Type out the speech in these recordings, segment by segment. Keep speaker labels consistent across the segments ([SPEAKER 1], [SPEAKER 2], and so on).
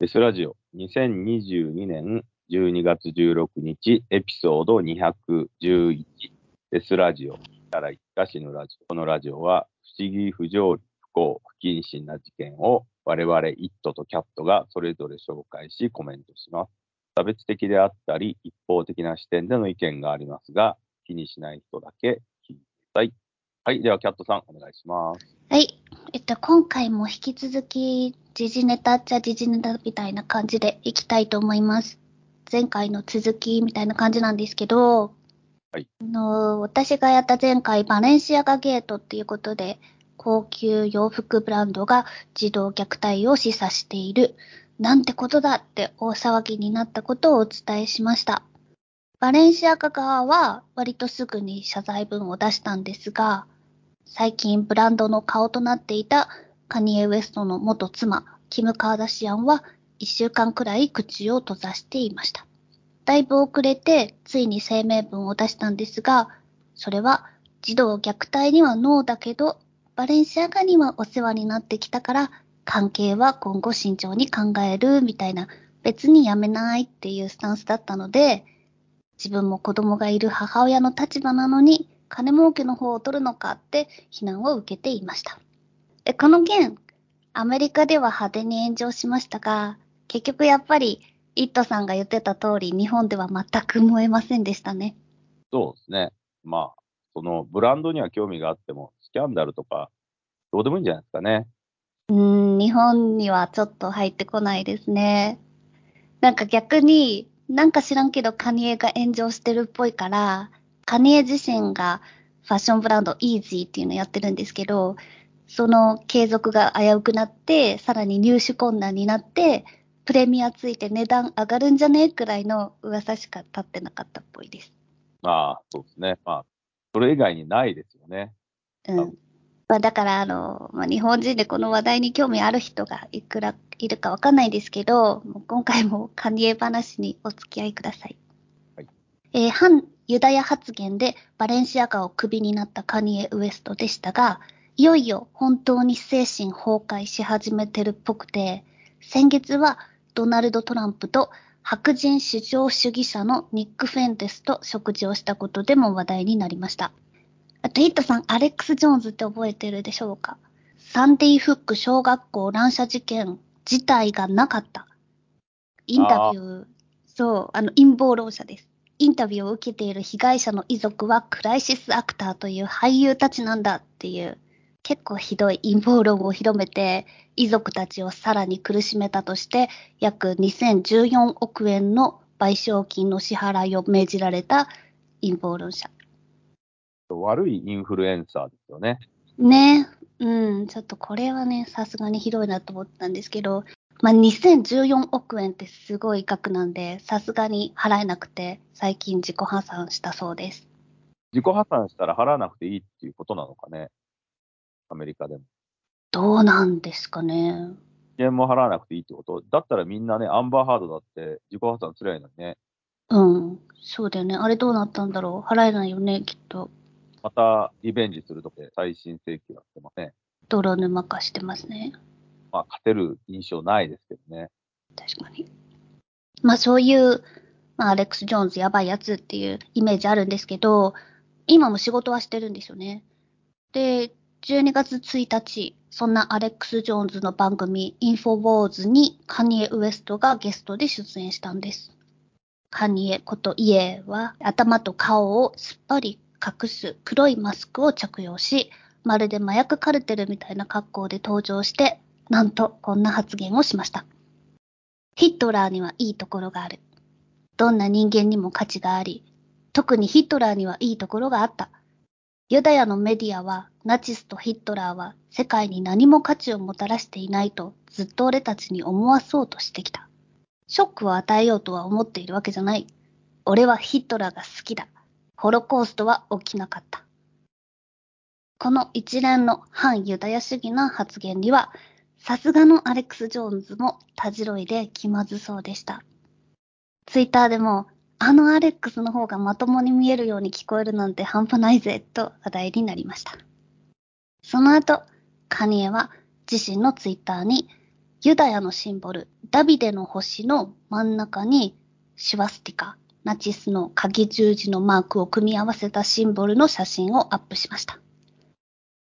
[SPEAKER 1] デスラジオ2022年12月16日エピソード211デスラジオから一かしのラジオ。このラジオは不思議、不条理、不幸、不謹慎な事件を我々イットとキャットがそれぞれ紹介しコメントします。差別的であったり一方的な視点での意見がありますが気にしない人だけ聞いてください。はい。では、キャットさん、お願いします。
[SPEAKER 2] はい。えっと、今回も引き続き、時事ネタっちゃ時事ネタみたいな感じでいきたいと思います。前回の続きみたいな感じなんですけど、
[SPEAKER 1] はい。
[SPEAKER 2] あの、私がやった前回、バレンシアガゲートっていうことで、高級洋服ブランドが児童虐待を示唆している、なんてことだって大騒ぎになったことをお伝えしました。バレンシアガ側は割とすぐに謝罪文を出したんですが、最近ブランドの顔となっていたカニエ・ウエストの元妻、キム・カーダシアンは一週間くらい口を閉ざしていました。だいぶ遅れてついに声明文を出したんですが、それは児童虐待にはノーだけど、バレンシアガにはお世話になってきたから、関係は今後慎重に考えるみたいな、別にやめないっていうスタンスだったので、自分も子供がいる母親の立場なのに、金儲けの方を取るのかって非難を受けていました。この件、アメリカでは派手に炎上しましたが、結局やっぱり、イットさんが言ってた通り、日本では全く燃えませんでしたね。
[SPEAKER 1] そうですね。まあ、そのブランドには興味があっても、スキャンダルとか、どうでもいいんじゃないですかね。
[SPEAKER 2] うん、日本にはちょっと入ってこないですね。なんか逆に、なんか知らんけどカニエが炎上してるっぽいから、カニエ自身がファッションブランドイージーっていうのをやってるんですけど、その継続が危うくなって、さらに入手困難になって、プレミアついて値段上がるんじゃねえくらいの噂しか立ってなかったっぽいです。
[SPEAKER 1] ああ、そうですね。まあ、それ以外にないですよね。
[SPEAKER 2] うん。まあ、だから、あの、まあ、日本人でこの話題に興味ある人がいくらいるかわかんないですけど、もう今回もカニエ話にお付き合いください。
[SPEAKER 1] はい。
[SPEAKER 2] えー、反ユダヤ発言でバレンシアガをクビになったカニエ・ウエストでしたが、いよいよ本当に精神崩壊し始めてるっぽくて、先月はドナルド・トランプと白人至上主義者のニック・フェンテスと食事をしたことでも話題になりました。あと、ヒットさん、アレックス・ジョーンズって覚えてるでしょうか？サンディ・フック小学校乱射事件自体がなかった。インタビュー、そう、あの、陰謀論者です。インタビューを受けている被害者の遺族はクライシスアクターという俳優たちなんだっていう結構ひどい陰謀論を広めて遺族たちをさらに苦しめたとして約2014億円の賠償金の支払いを命じられた陰謀論者。
[SPEAKER 1] 悪いインフルエンサーですよね。
[SPEAKER 2] ねうん、ちょっとこれはね、さすがにひどいなと思ったんですけど、まあ、2014億円ってすごい額なんで、さすがに払えなくて、最近自己破産したそうです。
[SPEAKER 1] 自己破産したら払わなくていいっていうことなのかね？アメリカでも。
[SPEAKER 2] どうなんですかね。
[SPEAKER 1] 支も払わなくていいってこと？だったらみんなね、アンバーハードだって自己破産すりゃいいのにね。
[SPEAKER 2] うん。そうだよね。あれどうなったんだろう？払えないよね、きっと。
[SPEAKER 1] またリベンジするとき再審請求やってません？
[SPEAKER 2] 泥沼化してますね。
[SPEAKER 1] まあ、勝てる印象ないですけどね。
[SPEAKER 2] 確かに。まあ、そういう、まあ、アレックス・ジョーンズやばいやつっていうイメージあるんですけど、今も仕事はしてるんですよね。で、12月1日、そんなアレックス・ジョーンズの番組、インフォウォーズにカニエ・ウエストがゲストで出演したんです。カニエことイエは頭と顔をすっぱり隠す黒いマスクを着用し、まるで麻薬カルテルみたいな格好で登場して、なんとこんな発言をしました。ヒットラーにはいいところがある。どんな人間にも価値があり、特にヒットラーにはいいところがあった。ユダヤのメディアは、ナチスとヒットラーは世界に何も価値をもたらしていないとずっと俺たちに思わそうとしてきた。ショックを与えようとは思っているわけじゃない。俺はヒットラーが好きだ。ホロコーストは起きなかった。この一連の反ユダヤ主義な発言には、さすがのアレックス・ジョーンズもたじろいで気まずそうでした。ツイッターでも、あのアレックスの方がまともに見えるように聞こえるなんて半端ないぜ、と話題になりました。その後、カニエは自身のツイッターに、ユダヤのシンボル、ダビデの星の真ん中にシュワスティカ、ナチスの鍵十字のマークを組み合わせたシンボルの写真をアップしました。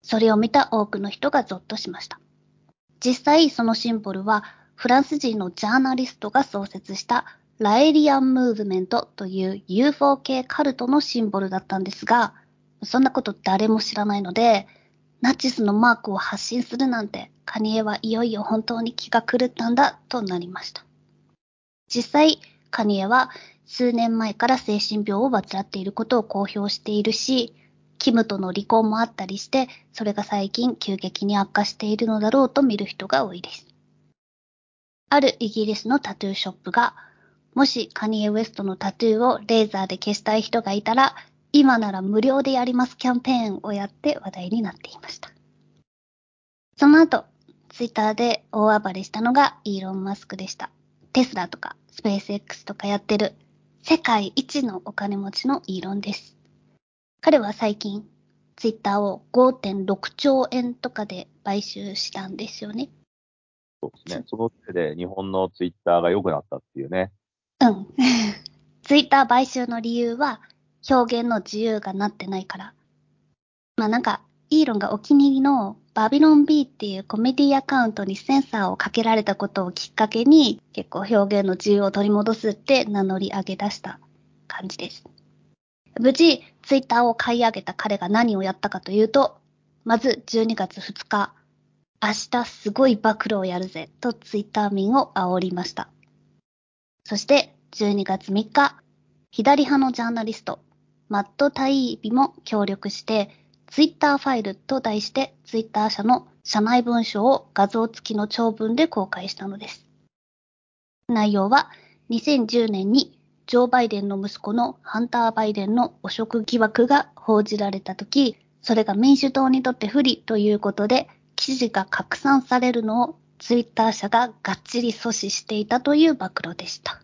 [SPEAKER 2] それを見た多くの人がゾッとしました。実際そのシンボルはフランス人のジャーナリストが創設したラエリアンムーブメントという UFO 系カルトのシンボルだったんですが、そんなこと誰も知らないので、ナチスのマークを発信するなんて、カニエはいよいよ本当に気が狂ったんだとなりました。実際、カニエは数年前から精神病を患っていることを公表しているし、キムとの離婚もあったりして、それが最近急激に悪化しているのだろうと見る人が多いです。あるイギリスのタトゥーショップが、もしカニエ・ウエストのタトゥーをレーザーで消したい人がいたら、今なら無料でやりますキャンペーンをやって話題になっていました。その後、ツイッターで大暴れしたのがイーロン・マスクでした。テスラとかスペース X とかやってる世界一のお金持ちのイーロンです。彼は最近ツイッターを5.6兆円とかで買収したんですよね。
[SPEAKER 1] そうですね。その手で日本のツイッターが良くなったっていうね。
[SPEAKER 2] うん。ツイッター買収の理由は、表現の自由がなってないから。まあなんか、イーロンがお気に入りのバビロン B っていうコメディアカウントにセンサーをかけられたことをきっかけに、結構表現の自由を取り戻すって名乗り上げ出した感じです。無事、ツイッターを買い上げた彼が何をやったかというと、まず12月2日、明日すごい暴露をやるぜとツイッター民を煽りました。そして12月3日、左派のジャーナリスト、マット・タイービも協力して、ツイッターファイルと題してツイッター社の社内文書を画像付きの長文で公開したのです。内容は2010年にジョー・バイデンの息子のハンター・バイデンの汚職疑惑が報じられたとき、それが民主党にとって不利ということで、記事が拡散されるのをツイッター社ががっちり阻止していたという暴露でした。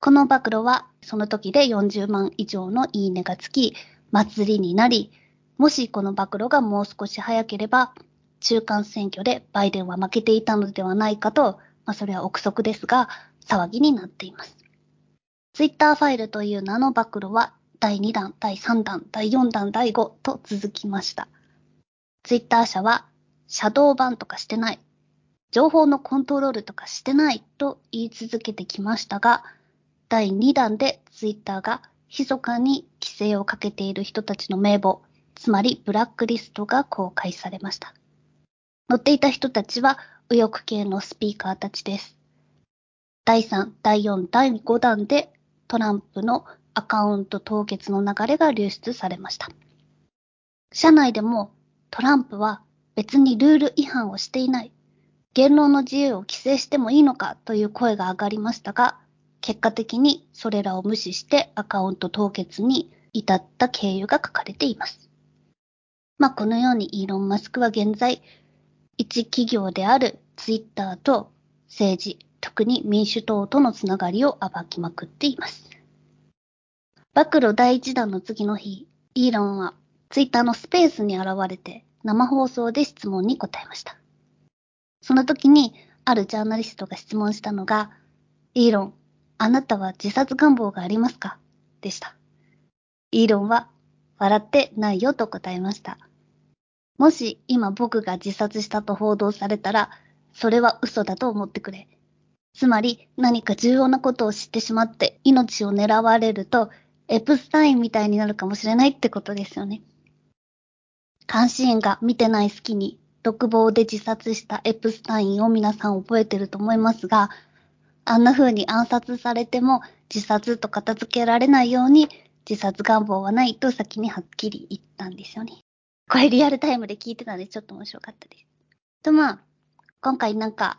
[SPEAKER 2] この暴露はその時で40万以上のいいねがつき、祭りになり、もしこの暴露がもう少し早ければ、中間選挙でバイデンは負けていたのではないかと、まあそれは憶測ですが、騒ぎになっています。ツイッターファイルという名の暴露は、第2弾、第3弾、第4弾、第5と続きました。ツイッター社は、シャドーバンとかしてない、情報のコントロールとかしてないと言い続けてきましたが、第2弾でツイッターが密かに規制をかけている人たちの名簿、つまりブラックリストが公開されました。乗っていた人たちは右翼系のスピーカーたちです。第3、第4、第5弾でトランプのアカウント凍結の流れが流出されました。社内でもトランプは別にルール違反をしていない。言論の自由を規制してもいいのかという声が上がりましたが、結果的にそれらを無視してアカウント凍結に至った経由が書かれています。まあ、このようにイーロン・マスクは現在、一企業であるツイッターと政治、特に民主党とのつながりを暴きまくっています。暴露第一弾の次の日、イーロンはツイッターのスペースに現れて生放送で質問に答えました。その時にあるジャーナリストが質問したのが、イーロン、あなたは自殺願望がありますか？でした。イーロンは笑ってないよと答えました。もし今僕が自殺したと報道されたら、それは嘘だと思ってくれ。つまり何か重要なことを知ってしまって命を狙われると、エプスタインみたいになるかもしれないってことですよね。監視員が見てない隙に独房で自殺したエプスタインを皆さん覚えてると思いますが、あんな風に暗殺されても自殺と片付けられないように自殺願望はないと先にはっきり言ったんですよね。これリアルタイムで聞いてたんでちょっと面白かったです。とまあ、今回なんか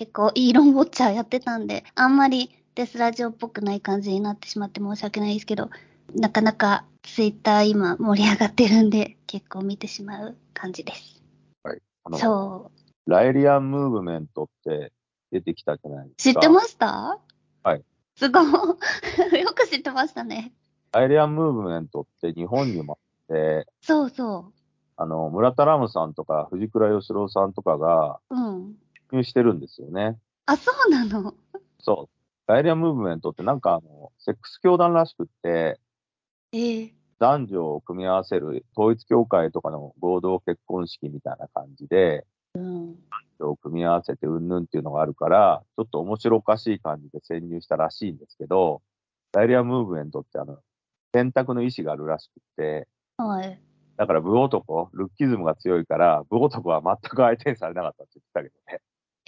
[SPEAKER 2] 結構イーロンウォッチャーやってたんで、あんまりデスラジオっぽくない感じになってしまって申し訳ないですけど、なかなかツイッター今盛り上がってるんで、結構見てしまう感じです。
[SPEAKER 1] はい。あの
[SPEAKER 2] そ
[SPEAKER 1] う。ライリアンムーブメントって出てきたじゃないです
[SPEAKER 2] か。知ってました？
[SPEAKER 1] はい。
[SPEAKER 2] すごい。よく知ってましたね。
[SPEAKER 1] ライリアンムーブメントって日本にもあって、
[SPEAKER 2] そうそう。
[SPEAKER 1] あの、村田ラムさんとか藤倉義郎さんとかが、
[SPEAKER 2] うん。
[SPEAKER 1] 入してるんですよね。
[SPEAKER 2] あ、そうなの？
[SPEAKER 1] そう。ガイリアムーブメントってなんかあの、セックス教団らしくって、
[SPEAKER 2] ええ
[SPEAKER 1] 男女を組み合わせる統一教会とかの合同結婚式みたいな感じで、
[SPEAKER 2] うん。
[SPEAKER 1] 男女を組み合わせてうんぬんっていうのがあるから、ちょっと面白おかしい感じで潜入したらしいんですけど、ガイリアムーブメントってあの、選択の意思があるらしくって、
[SPEAKER 2] はい。
[SPEAKER 1] だから部男、ルッキズムが強いから、部男は全く相手にされなかったって言ってたけどね。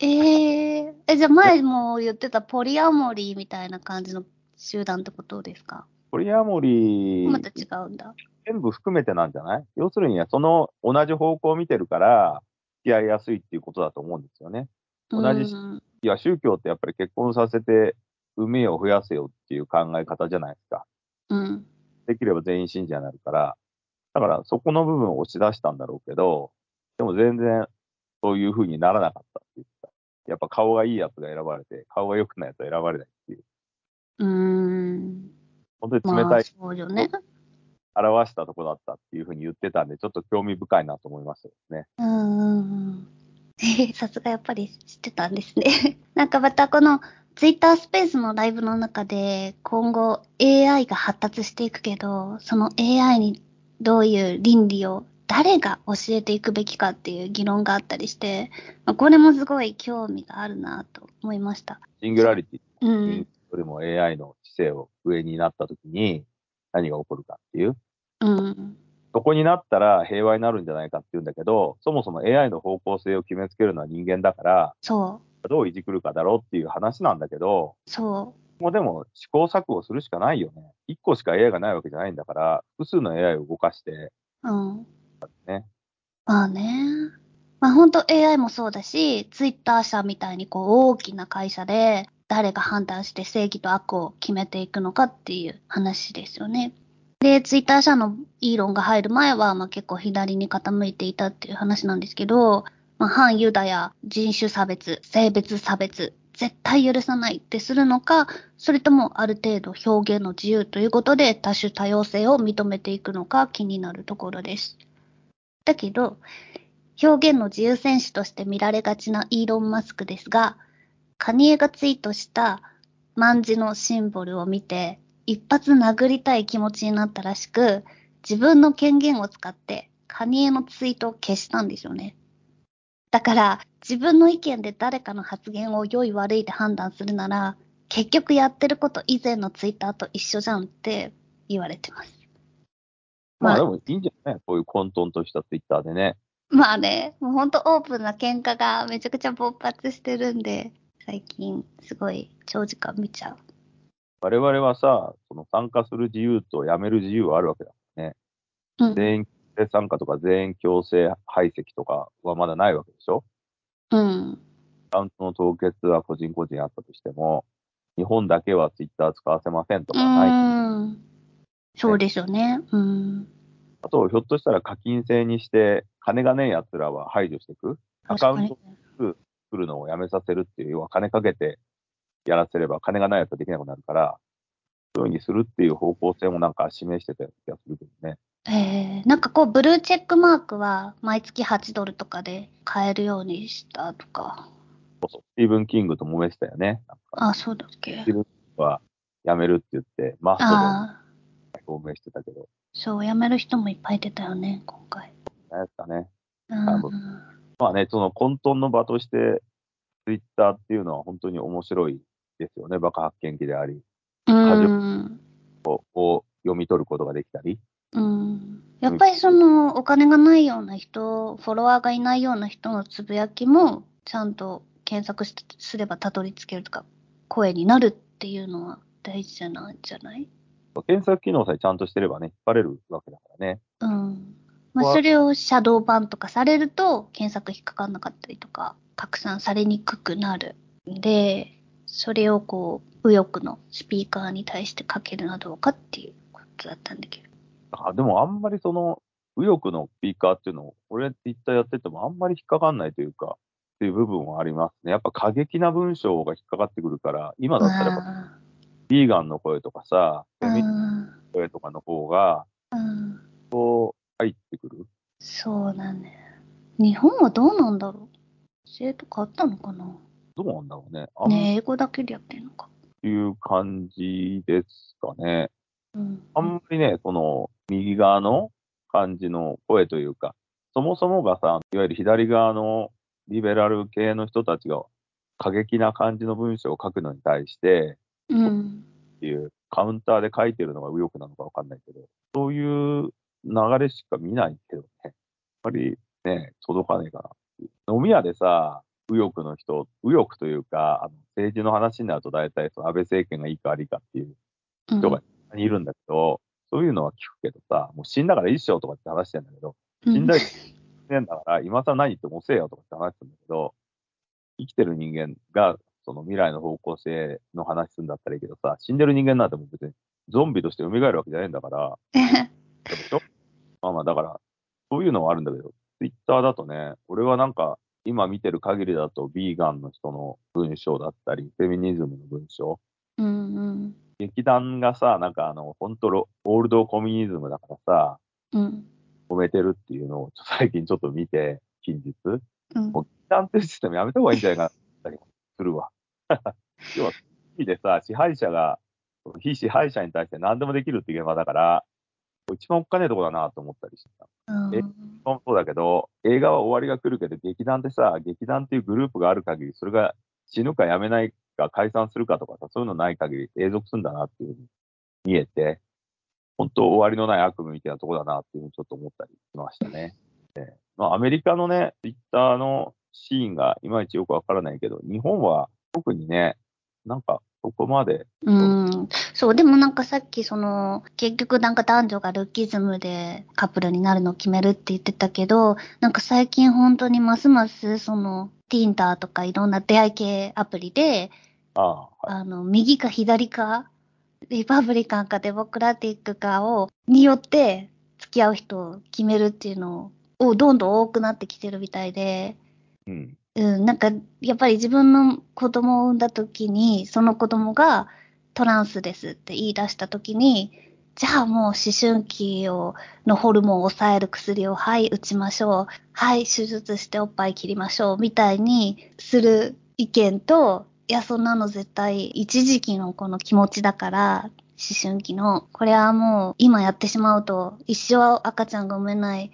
[SPEAKER 2] えええ、じゃあ前も言ってたポリアモリーみたいな感じの集団ってことですか？
[SPEAKER 1] ポリアモリ
[SPEAKER 2] また違
[SPEAKER 1] ー、
[SPEAKER 2] うんだ。
[SPEAKER 1] 全部含めてなんじゃない？要するに、その同じ方向を見てるから、付き合いやすいっていうことだと思うんですよね。同じいや、宗教ってやっぱり結婚させて、運命を増やせよっていう考え方じゃないですか。
[SPEAKER 2] うん。
[SPEAKER 1] できれば全員信者になるから。だから、そこの部分を押し出したんだろうけど、でも全然そういう風にならなかった。やっぱ顔がいいやつが選ばれて、顔が良くないやつは選ばれないっていう。
[SPEAKER 2] うーん。
[SPEAKER 1] 本当に
[SPEAKER 2] まあ、
[SPEAKER 1] 冷たい
[SPEAKER 2] そうよね。
[SPEAKER 1] 表したとこだったっていう風に言ってたんで、ちょっと興味深いなと思いましたよね。
[SPEAKER 2] うん さすがやっぱり知ってたんですね。なんかまたこのツイッタースペースのライブの中で今後 AI が発達していくけど、その AI にどういう倫理を誰が教えていくべきかっていう議論があったりして、まあこれもすごい興味があるなと思いました。
[SPEAKER 1] シングラリティ
[SPEAKER 2] うん。
[SPEAKER 1] よりも AI の知性を上になった時に何が起こるかっていう。
[SPEAKER 2] うん。
[SPEAKER 1] そこになったら平和になるんじゃないかっていうんだけど、そもそも AI の方向性を決めつけるのは人間だから、
[SPEAKER 2] そう。
[SPEAKER 1] どういじくるかだろうっていう話なんだけど、
[SPEAKER 2] そ
[SPEAKER 1] もうでも試行錯誤するしかないよね。一個しか AI がないわけじゃないんだから、複数の AI を動かして、
[SPEAKER 2] う。
[SPEAKER 1] ね。
[SPEAKER 2] まあね。まあ本当 AI もそうだし、ツイッター社みたいにこう大きな会社で誰が判断して正義と悪を決めていくのかっていう話ですよね。で、ツイッター社のイーロンが入る前は、まあ結構左に傾いていたっていう話なんですけど、まあ反ユダヤ、人種差別、性別差別、絶対許さないってするのか、それともある程度表現の自由ということで多種多様性を認めていくのか気になるところです。だけど、表現の自由選手として見られがちなイーロン・マスクですが、カニエがツイートした万字のシンボルを見て、一発殴りたい気持ちになったらしく、自分の権限を使ってカニエのツイートを消したんですよね。だから、自分の意見で誰かの発言を良い悪いで判断するなら、結局やってること以前のツイッターと一緒じゃんって言われてます。まあ
[SPEAKER 1] まあでもいいんじゃない？こういう混沌としたツイッターでね。
[SPEAKER 2] まあね、もうほんとオープンな喧嘩がめちゃくちゃ勃発してるんで、最近すごい長時間見ちゃう。
[SPEAKER 1] 我々はさ、その参加する自由と辞める自由はあるわけだからね。
[SPEAKER 2] うん。
[SPEAKER 1] 全員強制参加とか全員強制排斥とかはまだないわけでしょ？
[SPEAKER 2] うん。
[SPEAKER 1] アカウントの凍結は個人個人あったとしても、日本だけはツイッター使わせませんと
[SPEAKER 2] う
[SPEAKER 1] かない。
[SPEAKER 2] ーん。そうですよね。うん。
[SPEAKER 1] あと、ひょっとしたら課金制にして、金がねえ奴らは排除していく。アカウント作るのをやめさせるっていう、要は金かけてやらせれば金がない奴はできなくなるから、そういうふうにするっていう方向性もなんか示してた気がするけどね。
[SPEAKER 2] えー、なんかこう、ブルーチェックマークは毎月8ドルとかで買えるようにしたとか。
[SPEAKER 1] そうそう。スティーブン・キングと揉めてたよね。
[SPEAKER 2] あ、そうだっけ
[SPEAKER 1] スティーブン・キングはやめるって言って、マスト
[SPEAKER 2] ああ、
[SPEAKER 1] で表明してたけど、
[SPEAKER 2] そう、辞める人もいっぱい出たよね、今回。
[SPEAKER 1] 何ですかね。
[SPEAKER 2] うん。
[SPEAKER 1] まあね、その混沌の場として、ツイッターっていうのは本当に面白いですよね。バカ発見機であり、
[SPEAKER 2] うん。
[SPEAKER 1] を読み取ることができたり。
[SPEAKER 2] うん。やっぱりその、お金がないような人、フォロワーがいないような人のつぶやきも、ちゃんと検索しすればたどり着けるとか、声になるっていうのは大事じゃないじゃない？
[SPEAKER 1] 検索機能さえちゃんとしてればね、引っ張れるわけだからね。
[SPEAKER 2] うん。まあ、
[SPEAKER 1] わ
[SPEAKER 2] それをシャドーバンとかされると、検索引っかかんなかったりとか、拡散されにくくなるんで、それをこう、右翼のスピーカーに対してかけるのはどうかっていうことだったんだけど。
[SPEAKER 1] あでもあんまりその、右翼のスピーカーっていうのを、俺ツイッターやっててもあんまり引っかかんないというか、っていう部分はありますね。やっぱ過激な文章が引っかかってくるから、今だったらビーガンの声とかさ、
[SPEAKER 2] ー
[SPEAKER 1] フェミ
[SPEAKER 2] うん
[SPEAKER 1] 声とかの方が
[SPEAKER 2] うん
[SPEAKER 1] 入ってくる。
[SPEAKER 2] そうだね。日本はどうなんだろ生とかあったのかな
[SPEAKER 1] どうなんだろうね。あん
[SPEAKER 2] ね英語だけでやってんのか。
[SPEAKER 1] いう感じですかね。
[SPEAKER 2] うん。
[SPEAKER 1] あんまりね、この右側の感じの声というか、そもそもがさ、いわゆる左側のリベラル系の人たちが過激な感じの文章を書くのに対して、
[SPEAKER 2] うん。
[SPEAKER 1] っていうカウンターで書いてるのが右翼なのかわかんないけど、そういう流れしか見ないけどね。やっぱりね、届かねえかな。飲み屋でさ、右翼の人、右翼というか、あの政治の話になると大体その安倍政権がいいか悪いかっていう
[SPEAKER 2] うん
[SPEAKER 1] 人がいるんだけど、そういうのは聞くけどさ、もう死んだからいいっしょとかって話してんだけど、死んだりしてんだから、今更何言っても遅えよとかって話するんだけど、生きてる人間が、その未来の方向性の話するんだったらいいけどさ、死んでる人間なんてもう別にゾンビとして蘇るわけじゃないんだから、でしょ？まあまあ、だから、そういうのはあるんだけど、ツイッターだとね、俺はなんか、今見てる限りだと、ビーガンの人の文章だったり、フェミニズムの文章、
[SPEAKER 2] うんうん。
[SPEAKER 1] 劇団がさ、なんかあの、本当ロオールドコミュニズムだからさ、
[SPEAKER 2] うん。
[SPEAKER 1] 褒めてるっていうのを最近ちょっと見て、近日。
[SPEAKER 2] うん
[SPEAKER 1] もう劇団っていうシステムやめた方がいいんじゃないかなするわ。要は、日でさ、支配者が、非支配者に対して何でもできるっていう現場だから、一番おっかねえとこだなと思ったりしてた。そうだけど、映画は終わりが来るけど、劇団ってさ、劇団っていうグループがある限り、それが死ぬか辞めないか解散するかとかさ、そういうのない限り永続するんだなっていうふうに見えて、本当終わりのない悪夢みたいなとこだなっていうふうにちょっと思ったりしましたね。でまあ、アメリカのね、ツイッターのシーンがいまいちよくわからないけど、日本は特にね、なんかそこまで、
[SPEAKER 2] うん、そう、でもなんかさっきその、結局なんか男女がルッキズムでカップルになるのを決めるって言ってたけど、なんか最近本当にますますその、Tinder とかいろんな出会い系アプリで、
[SPEAKER 1] ああ、はい、
[SPEAKER 2] あの、右か左か、リパブリカンかデモクラティックかを、によって付き合う人を決めるっていうのを、どんどん多くなってきてるみたいで、
[SPEAKER 1] うん、
[SPEAKER 2] うん、なんか、やっぱり自分の子供を産んだ時に、その子供がトランスですって言い出した時に、じゃあもう思春期を、のホルモンを抑える薬を、はい、打ちましょう。はい、手術しておっぱい切りましょう。みたいにする意見と、いや、そんなの絶対一時期のこの気持ちだから、思春期の、これはもう今やってしまうと、一生赤ちゃんが産めない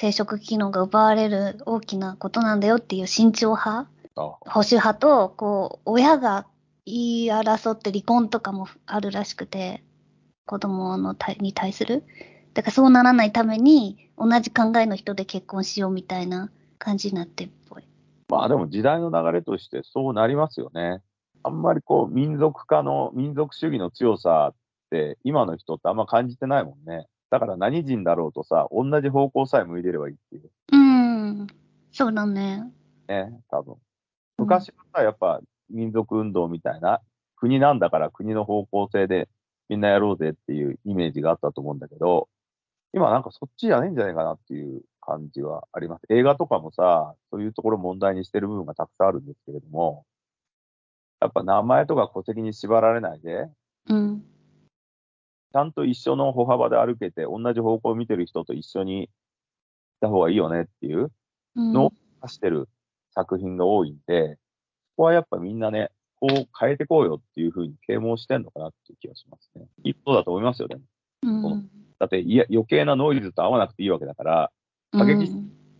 [SPEAKER 2] 生殖機能が奪われる大きなことなんだよっていう慎重派？
[SPEAKER 1] あ
[SPEAKER 2] 保守派と、こう、親が言い争って離婚とかもあるらしくて、子供の対に対する。だからそうならないために、同じ考えの人で結婚しようみたいな感じになってるっぽい。
[SPEAKER 1] まあでも時代の流れとしてそうなりますよね。あんまりこう民族化の民族主義の強さって今の人ってあんま感じてないもんね。だから何人だろうとさ、同じ方向さえ向いてればいいっていう
[SPEAKER 2] うん。そうだね。
[SPEAKER 1] ね、多分。昔はさ、やっぱ民族運動みたいな、国なんだから国の方向性でみんなやろうぜっていうイメージがあったと思うんだけど、今なんかそっちじゃねえんじゃないかなっていう感じはあります。映画とかもさ、そういうところ問題にしてる部分がたくさんあるんですけれども、やっぱ名前とか戸籍に縛られないで、
[SPEAKER 2] うん。
[SPEAKER 1] ちゃんと一緒の歩幅で歩けて、同じ方向を見てる人と一緒にいた方がいいよねっていう
[SPEAKER 2] うん。
[SPEAKER 1] のを指してる作品が多いんで、ここはやっぱみんなね、こう変えてこうよっていうふうに啓蒙してんのかなっていう気がしますね。一方だと思いますよね。
[SPEAKER 2] うん。
[SPEAKER 1] だっていや余計なノイズと合わなくていいわけだから、過激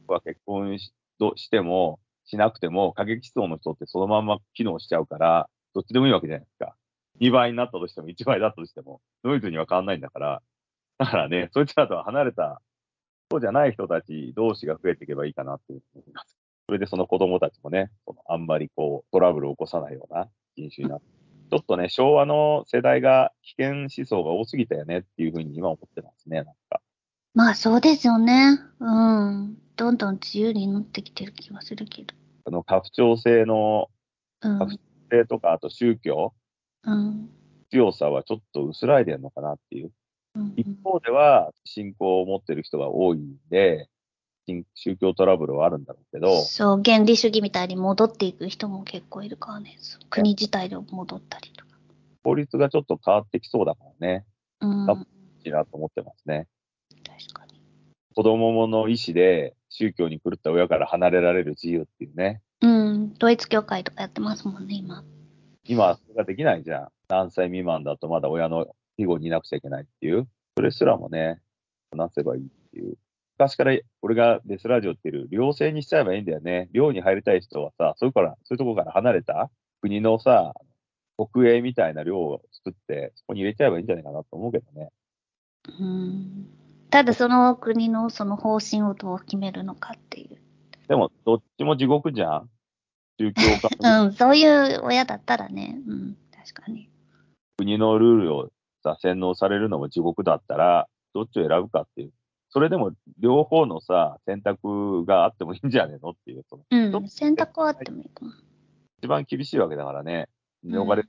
[SPEAKER 1] は結婚しどしても、しなくても、過激思想の人ってそのまんま機能しちゃうから、どっちでもいいわけじゃないですか。2倍になったとしても、1倍だったとしても、ノイズには変わんないんだから、だからね、そいつらとは離れた、そうじゃない人たち同士が増えていけばいいかなっていうふうに思います。それでその子供たちもね、そのあんまりこう、トラブルを起こさないような人種になって、ちょっとね、昭和の世代が危険思想が多すぎたよねっていうふうに今思ってますね、なんか。
[SPEAKER 2] まあそうですよね。うん。どんどん自由になってきてる気はするけど。
[SPEAKER 1] あの、家父長制の
[SPEAKER 2] うん。
[SPEAKER 1] 性とか、あと宗教、
[SPEAKER 2] うん。
[SPEAKER 1] 強さはちょっと薄らいでるのかなっていう。
[SPEAKER 2] うん
[SPEAKER 1] 一方では、信仰を持ってる人が多いんで、信宗教トラブルはあるんだろうけど、
[SPEAKER 2] そう、原理主義みたいに戻っていく人も結構いるからね。国自体で戻ったりとか。
[SPEAKER 1] 法律がちょっと変わってきそうだからね、
[SPEAKER 2] うん。
[SPEAKER 1] あ
[SPEAKER 2] 確
[SPEAKER 1] いいなと思ってますね。
[SPEAKER 2] かに。
[SPEAKER 1] 子供の意思で宗教に狂った親から離れられる自由っていうね、
[SPEAKER 2] うん。統一教会とかやってますもんね、今。
[SPEAKER 1] 今、それができないじゃん。何歳未満だとまだ親の庇護にいなくちゃいけないっていう。それすらもね、なせばいいっていう。昔から俺がデスラジオっていう寮生にしちゃえばいいんだよね。寮に入りたい人はさ、そういうから、そういうところから離れた？国のさ、国営みたいな寮を作って、そこに入れちゃえばいいんじゃないかなと思うけどね。
[SPEAKER 2] うん。ただその国のその方針をどう決めるのかっていう。
[SPEAKER 1] でも、どっちも地獄じゃん宗教家、
[SPEAKER 2] うん、そういう親だったらね。うん、確かに。
[SPEAKER 1] 国のルールをさ、洗脳されるのも地獄だったら、どっちを選ぶかっていう。それでも、両方のさ、選択があってもいいんじゃねえのっていう。その
[SPEAKER 2] うん、選択はあってもいいかも。
[SPEAKER 1] 一番厳しいわけだからね。逃れ、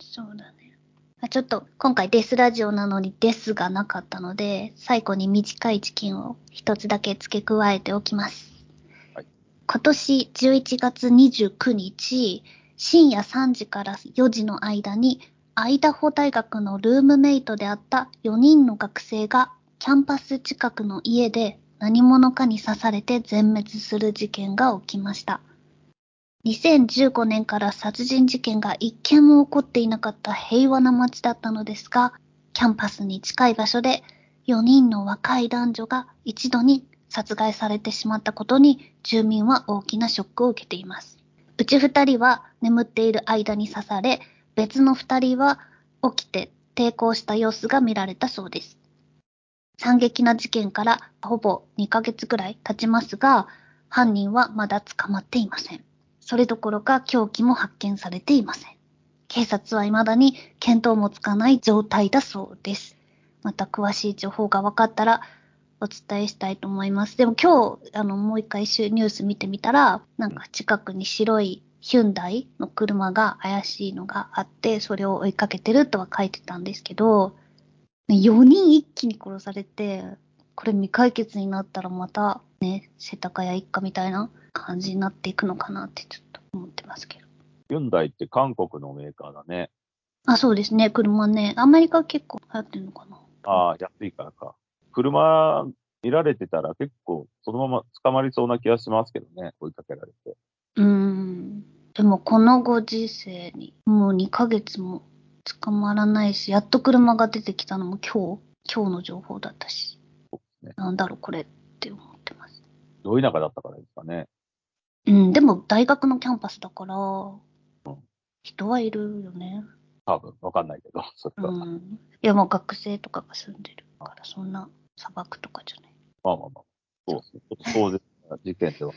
[SPEAKER 2] そうだね。あちょっと今回デスラジオなのにデスがなかったので、最後に短い事件を一つだけ付け加えておきます。今年11月29日、深夜3時から4時の間に、アイダホ大学のルームメイトであった4人の学生がキャンパス近くの家で何者かに刺されて全滅する事件が起きました。2015年から殺人事件が一件も起こっていなかった平和な街だったのですが、キャンパスに近い場所で4人の若い男女が一度に殺害されてしまったことに住民は大きなショックを受けています。うち2人は眠っている間に刺され、別の2人は起きて抵抗した様子が見られたそうです。惨劇な事件からほぼ2ヶ月くらい経ちますが、犯人はまだ捕まっていません。それどころか凶器も発見されていません。警察は未だに見当もつかない状態だそうです。また詳しい情報が分かったらお伝えしたいと思います。でも今日、あの、もう一回ニュース見てみたら、なんか近くに白いヒュンダイの車が怪しいのがあって、それを追いかけてるとは書いてたんですけど、4人一気に殺されて、これ未解決になったらまたね、世田谷一家みたいな感じになっていくのかなってちょっと思ってますけど。
[SPEAKER 1] ユンダイって韓国のメーカーだね。
[SPEAKER 2] あ、そうですね、車ね。アメリカ結構流行ってるのかな。
[SPEAKER 1] ああ、安いからか。車見られてたら結構そのまま捕まりそうな気がしますけどね。追いかけられて。
[SPEAKER 2] うーん。でもこのご時世に、もう2ヶ月も捕まらないし、やっと車が出てきたのも今日、今日の情報だったし。
[SPEAKER 1] ね
[SPEAKER 2] なんだろう、これって思ってます。
[SPEAKER 1] どういう中だったからですかね。
[SPEAKER 2] うん、でも大学のキャンパスだから、人はいるよね。
[SPEAKER 1] 多分、わかんないけど、それは。
[SPEAKER 2] うん。いや、もう学生とかが住んでるから、そんな砂漠とかじゃない？
[SPEAKER 1] まあまあまあ。そうですね。ちょっと壮絶な事件では。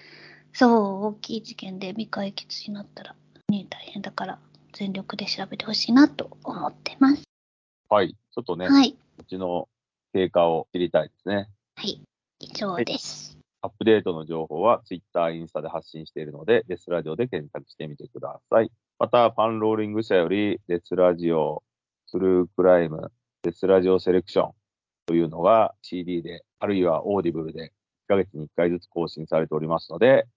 [SPEAKER 2] そう、大きい事件で未解決になったら、ね、大変だから、全力で調べてほしいなと思ってます。
[SPEAKER 1] はい。ちょっとね、
[SPEAKER 2] はい。
[SPEAKER 1] うちの経過を知りたいですね。
[SPEAKER 2] はい。以上です。
[SPEAKER 1] アップデートの情報は Twitter、インスタで発信しているので、デスラジオで検索してみてください。また、パンローリング社よりデスラジオ、トゥルークライム、デスラジオセレクションというのが CD で、あるいはオーディブルで1ヶ月に1回ずつ更新されておりますので、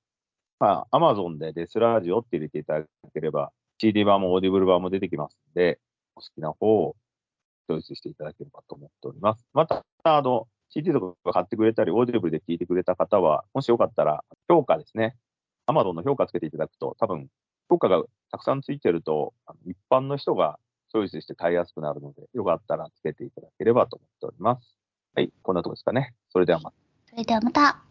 [SPEAKER 1] まあ、Amazon でデスラジオって入れていただければ、CD 版もオーディブル版も出てきますので、お好きな方をチョイスしていただければと思っております。また、あの、CD とか買ってくれたり、オーディブルで聞いてくれた方は、もしよかったら、評価ですね。Amazon の評価つけていただくと、多分、評価がたくさんついてると、一般の人がチョイスして買いやすくなるので、よかったらつけていただければと思っております。はい、こんなとこですかね。それではまた。
[SPEAKER 2] それではまた。